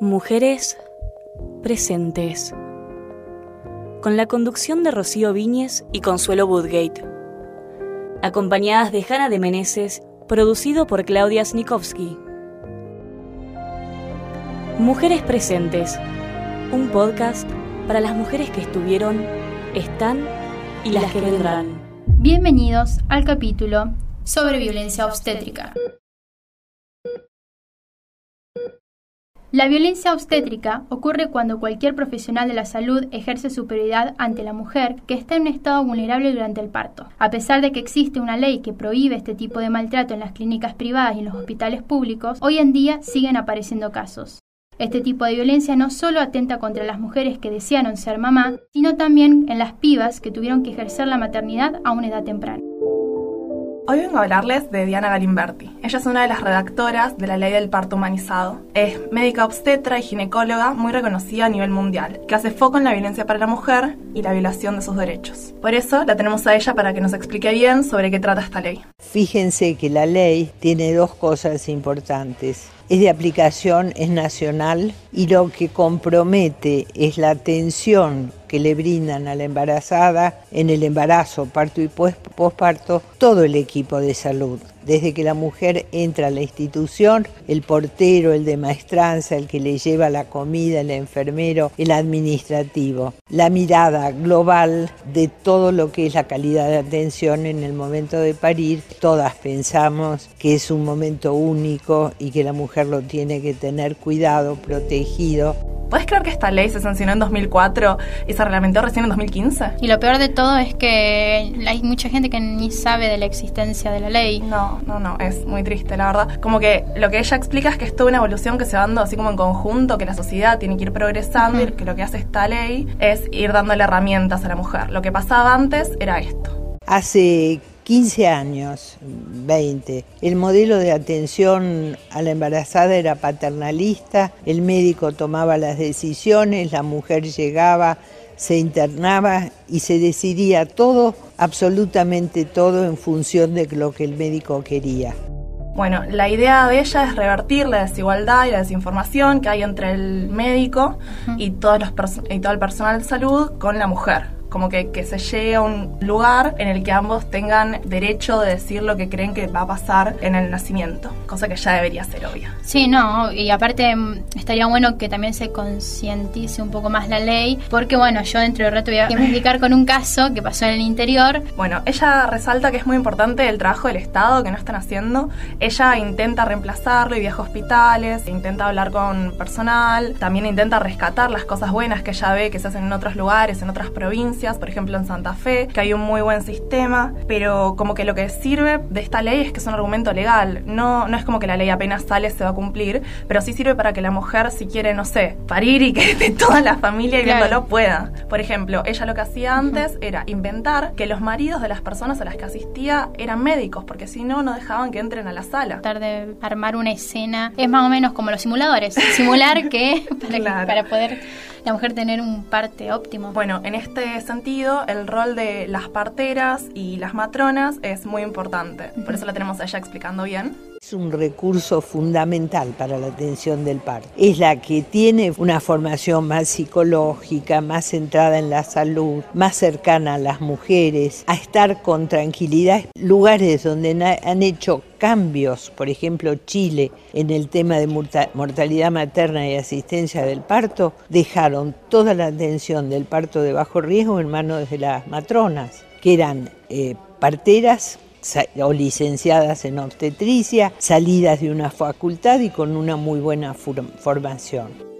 Mujeres presentes. Con la conducción de Rocío Viñes y Consuelo Woodgate. Acompañadas de Hanna de Meneses, producido por Claudia Snikovsky. Mujeres presentes. Un podcast para las mujeres que estuvieron, están y las que vendrán. Bienvenidos al capítulo sobre violencia obstétrica. La violencia obstétrica ocurre cuando cualquier profesional de la salud ejerce superioridad ante la mujer que está en un estado vulnerable durante el parto. A pesar de que existe una ley que prohíbe este tipo de maltrato en las clínicas privadas y en los hospitales públicos, hoy en día siguen apareciendo casos. Este tipo de violencia no solo atenta contra las mujeres que desearon ser mamá, sino también en las pibas que tuvieron que ejercer la maternidad a una edad temprana. Hoy vengo a hablarles de Diana Galimberti. Ella es una de las redactoras de la Ley del Parto Humanizado. Es médica obstetra y ginecóloga muy reconocida a nivel mundial, que hace foco en la violencia para la mujer y la violación de sus derechos. Por eso la tenemos a ella para que nos explique bien sobre qué trata esta ley. Fíjense que la ley tiene dos cosas importantes es de aplicación, es nacional y lo que compromete es la atención que le brindan a la embarazada en el embarazo, parto y posparto, todo el equipo de salud. Desde que la mujer entra a la institución, el portero, el de maestranza, el que le lleva la comida, el enfermero, el administrativo. La mirada global de todo lo que es la calidad de atención en el momento de parir. Todas pensamos que es un momento único y que la mujer lo tiene que tener cuidado, protegido ¿Puedes creer que esta ley se sancionó en 2004 y se reglamentó recién en 2015? Y lo peor de todo es que hay mucha gente que ni sabe de la existencia de la ley. No, no, no, es muy triste, la verdad. Como que lo que ella explica es que es toda una evolución que se va dando así como en conjunto, que la sociedad tiene que ir progresando y que lo que hace esta ley es ir dándole herramientas a la mujer. Lo que pasaba antes era esto. Hace 15 años, 20. El modelo de atención a la embarazada era paternalista, el médico tomaba las decisiones, la mujer llegaba, se internaba y se decidía todo, absolutamente todo en función de lo que el médico quería. Bueno, la idea de ella es revertir la desigualdad y la desinformación que hay entre el médico y, todos los y todo el personal de salud con la mujer como que, que se llegue a un lugar en el que ambos tengan derecho de decir lo que creen que va a pasar en el nacimiento, cosa que ya debería ser obvia. Sí, no, y aparte mm, estaría bueno que también se concientice un poco más la ley, porque bueno, yo dentro de rato voy a explicar con un caso que pasó en el interior. Bueno, ella resalta que es muy importante el trabajo del Estado que no están haciendo. Ella intenta reemplazarlo y viaja a hospitales, intenta hablar con personal, también intenta rescatar las cosas buenas que ella ve que se hacen en otros lugares, en otras provincias por ejemplo en Santa Fe, que hay un muy buen sistema, pero como que lo que sirve de esta ley es que es un argumento legal, no, no es como que la ley apenas sale se va a cumplir, pero sí sirve para que la mujer si quiere, no sé, parir y que toda la familia y viéndolo pueda. Por ejemplo, ella lo que hacía antes era inventar que los maridos de las personas a las que asistía eran médicos, porque si no, no dejaban que entren a la sala. Tratar de armar una escena es más o menos como los simuladores, simular que para, para poder la mujer tener un parte óptimo. Bueno, en este el rol de las parteras y las matronas es muy importante. Por eso la tenemos a ella explicando bien. Es un recurso fundamental para la atención del parto. Es la que tiene una formación más psicológica, más centrada en la salud, más cercana a las mujeres, a estar con tranquilidad. Lugares donde han hecho cambios, por ejemplo Chile, en el tema de mortalidad materna y asistencia del parto, dejaron toda la atención del parto de bajo riesgo en manos de las matronas, que eran eh, parteras o licenciadas en obstetricia, salidas de una facultad y con una muy buena formación.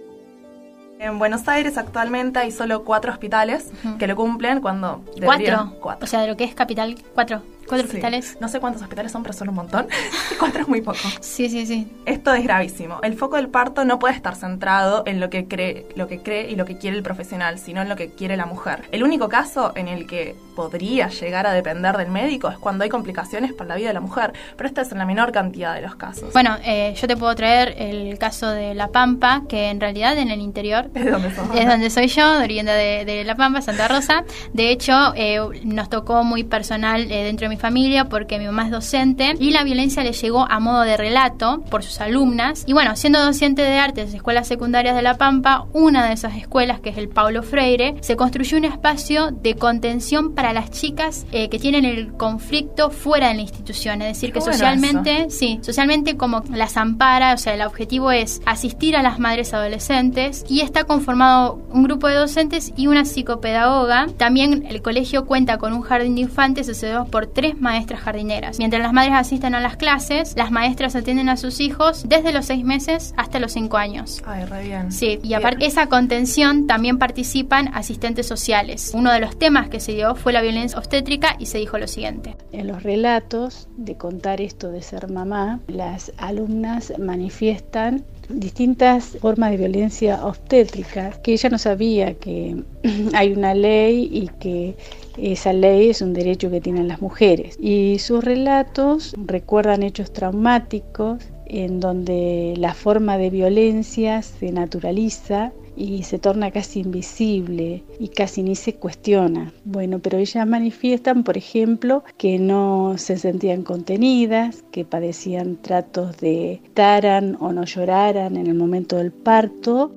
En Buenos Aires actualmente hay solo cuatro hospitales que lo cumplen cuando ¿Cuatro? ¿Cuatro? O sea, de lo que es capital, cuatro. ¿Cuatro hospitales? No sé cuántos hospitales son, pero son un montón. Cuatro es muy poco. Sí, sí, sí. Esto es gravísimo. El foco del parto no puede estar centrado en lo que cree, lo que cree y lo que quiere el profesional, sino en lo que quiere la mujer. El único caso en el que podría llegar a depender del médico es cuando hay complicaciones para la vida de la mujer, pero esta es en la menor cantidad de los casos. Bueno, eh, yo te puedo traer el caso de La Pampa, que en realidad en el interior es donde, es donde soy yo, de oriunda de, La Pampa, Santa Rosa. De hecho, eh, nos tocó muy personal eh, dentro de mi familia porque mi mamá es docente y la violencia le llegó a modo de relato por sus alumnas. Y bueno, siendo docente de artes de escuelas secundarias de La Pampa, una de esas escuelas, que es el Paulo Freire, se construyó un espacio de contención para las chicas eh, que tienen el conflicto fuera de la institución. Es decir, que socialmente, sí, socialmente como las ampara, o sea, el objetivo es asistir a las madres adolescentes y está conformado un grupo de docentes y una psicopedagoga. También el colegio cuenta con un jardín de infantes asociado por tres maestras jardineras. Mientras las madres asisten a las clases, las maestras atienden a sus hijos desde los seis meses hasta los cinco años. Ay, re bien. Sí, y aparte esa contención también participan asistentes sociales. Uno de los temas que se dio fue la violencia obstétrica y se dijo lo siguiente. En los relatos de contar esto de ser mamá, las alumnas manifiestan distintas formas de violencia obstétrica, que ella no sabía que hay una ley y que esa ley es un derecho que tienen las mujeres. Y sus relatos recuerdan hechos traumáticos en donde la forma de violencia se naturaliza y se torna casi invisible y casi ni se cuestiona. Bueno, pero ellas manifiestan, por ejemplo, que no se sentían contenidas, que padecían tratos de taran o no lloraran en el momento del parto.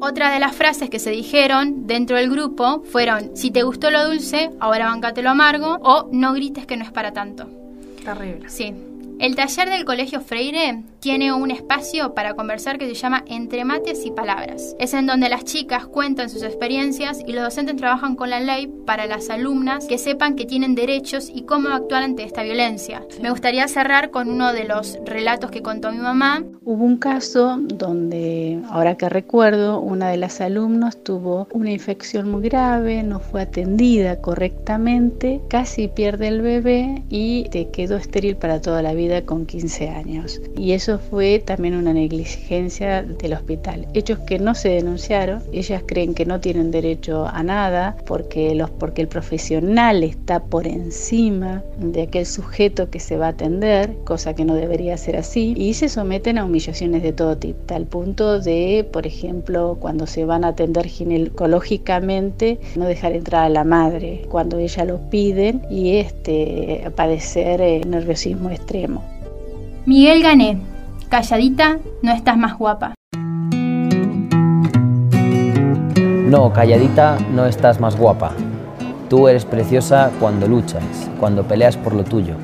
Otra de las frases que se dijeron dentro del grupo fueron, si te gustó lo dulce, ahora bancate lo amargo, o no grites que no es para tanto. Terrible. Sí. El taller del Colegio Freire tiene un espacio para conversar que se llama Entre Mates y Palabras. Es en donde las chicas cuentan sus experiencias y los docentes trabajan con la ley para las alumnas que sepan que tienen derechos y cómo actuar ante esta violencia. Me gustaría cerrar con uno de los relatos que contó mi mamá. Hubo un caso donde, ahora que recuerdo, una de las alumnas tuvo una infección muy grave, no fue atendida correctamente, casi pierde el bebé y te quedó estéril para toda la vida con 15 años. Y eso fue también una negligencia del hospital. Hechos que no se denunciaron, ellas creen que no tienen derecho a nada porque, los, porque el profesional está por encima de aquel sujeto que se va a atender, cosa que no debería ser así, y se someten a humillaciones de todo tipo, tal punto de, por ejemplo, cuando se van a atender ginecológicamente, no dejar entrar a la madre cuando ella lo piden y este, padecer eh, nerviosismo extremo. Miguel Gané, calladita, no estás más guapa. No, calladita, no estás más guapa. Tú eres preciosa cuando luchas, cuando peleas por lo tuyo,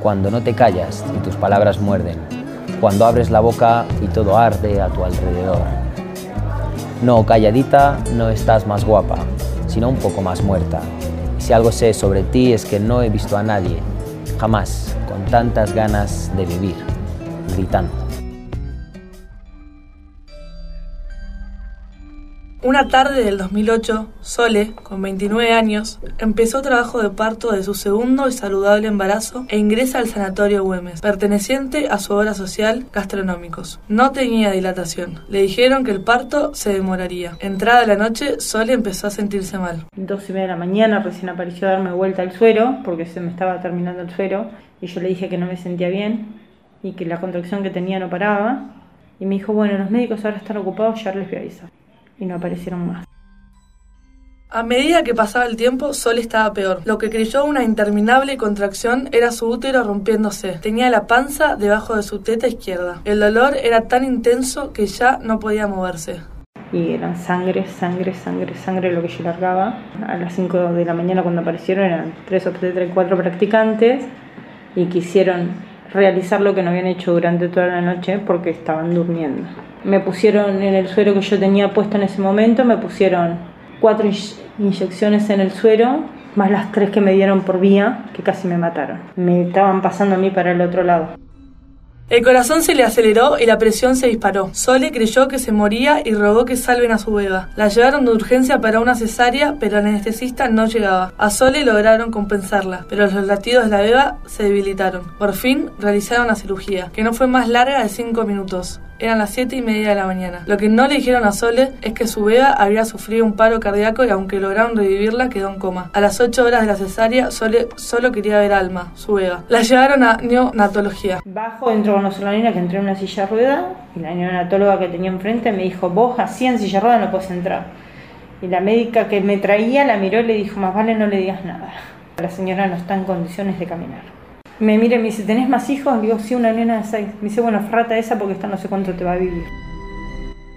cuando no te callas y tus palabras muerden, cuando abres la boca y todo arde a tu alrededor. No, calladita, no estás más guapa, sino un poco más muerta. Y si algo sé sobre ti es que no he visto a nadie, jamás, con tantas ganas de vivir, gritando. Una tarde del 2008, Sole, con 29 años, empezó trabajo de parto de su segundo y saludable embarazo e ingresa al sanatorio Güemes, perteneciente a su obra social Gastronómicos. No tenía dilatación. Le dijeron que el parto se demoraría. Entrada la noche, Sole empezó a sentirse mal. Dos y media de la mañana recién apareció a darme vuelta al suero, porque se me estaba terminando el suero, y yo le dije que no me sentía bien y que la contracción que tenía no paraba. Y me dijo, bueno, los médicos ahora están ocupados, ya les voy a avisar y no aparecieron más. A medida que pasaba el tiempo, Sol estaba peor. Lo que creyó una interminable contracción era su útero rompiéndose. Tenía la panza debajo de su teta izquierda. El dolor era tan intenso que ya no podía moverse. Y eran sangre, sangre, sangre, sangre lo que yo largaba. A las 5 de la mañana cuando aparecieron eran 3 o 3, 4 practicantes y quisieron realizar lo que no habían hecho durante toda la noche porque estaban durmiendo. Me pusieron en el suero que yo tenía puesto en ese momento, me pusieron cuatro inyecciones en el suero, más las tres que me dieron por vía, que casi me mataron. Me estaban pasando a mí para el otro lado. El corazón se le aceleró y la presión se disparó. Sole creyó que se moría y rogó que salven a su beba. La llevaron de urgencia para una cesárea, pero el anestesista no llegaba. A Sole lograron compensarla, pero los latidos de la beba se debilitaron. Por fin realizaron la cirugía, que no fue más larga de 5 minutos. Eran las siete y media de la mañana. Lo que no le dijeron a Sole es que su beba había sufrido un paro cardíaco y aunque lograron revivirla, quedó en coma. A las 8 horas de la cesárea, Sole solo quería ver Alma, su beba. La llevaron a neonatología. Bajo, entro con niña que entré en una silla de rueda y la neonatóloga que tenía enfrente me dijo, vos así en silla de rueda no puedes entrar. Y la médica que me traía la miró y le dijo, más vale no le digas nada. La señora no está en condiciones de caminar. Me mira y me dice, ¿tenés más hijos? Le digo, sí, una nena de seis. Me dice, bueno, frata esa porque esta no sé cuánto te va a vivir.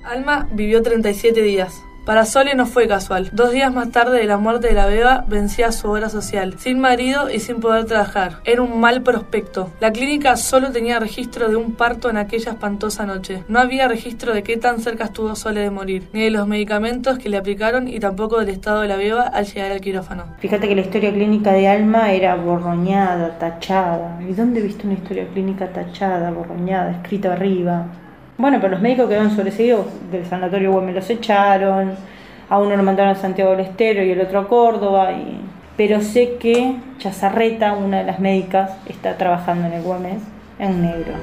Alma vivió 37 días. Para Sole no fue casual. Dos días más tarde de la muerte de la beba, vencía su obra social, sin marido y sin poder trabajar. Era un mal prospecto. La clínica solo tenía registro de un parto en aquella espantosa noche. No había registro de qué tan cerca estuvo Sole de morir, ni de los medicamentos que le aplicaron y tampoco del estado de la beba al llegar al quirófano. Fíjate que la historia clínica de Alma era borroñada, tachada. ¿Y dónde viste una historia clínica tachada, borroñada, escrita arriba? Bueno, pero los médicos quedaron sobreseídos del sanatorio me los echaron, a uno lo mandaron a Santiago del Estero y el otro a Córdoba, y... pero sé que Chazarreta, una de las médicas, está trabajando en el Güemes en negro.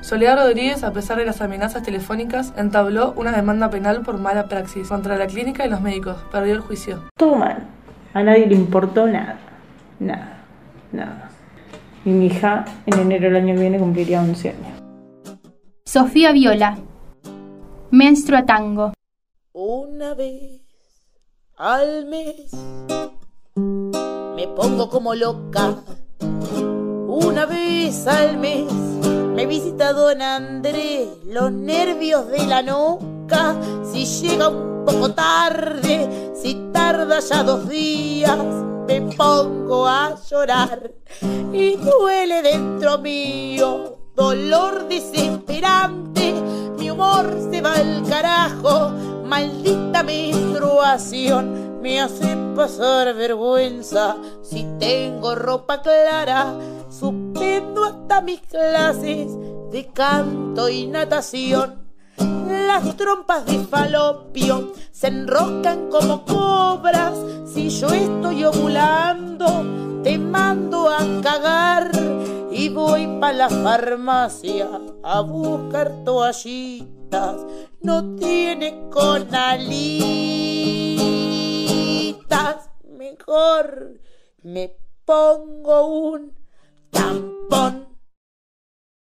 Soledad Rodríguez, a pesar de las amenazas telefónicas, entabló una demanda penal por mala praxis contra la clínica y los médicos. Perdió el juicio. Todo mal. A nadie le importó nada. Nada. Nada. Y mi hija en enero del año que viene cumpliría 11 años. Sofía Viola. Menstrua Tango. Una vez al mes me pongo como loca. Una vez al mes me visita don Andrés. Los nervios de la nuca. Si llega un poco tarde, si tarda ya dos días, me pongo a llorar y duele dentro mío dolor desesperante, mi humor se va al carajo, maldita menstruación, me hace pasar vergüenza, si tengo ropa clara, suspendo hasta mis clases de canto y natación. Las trompas de falopio se enroscan como cobras. Si yo estoy ovulando, te mando a cagar y voy pa' la farmacia a buscar toallitas. No tiene conalitas, mejor me pongo un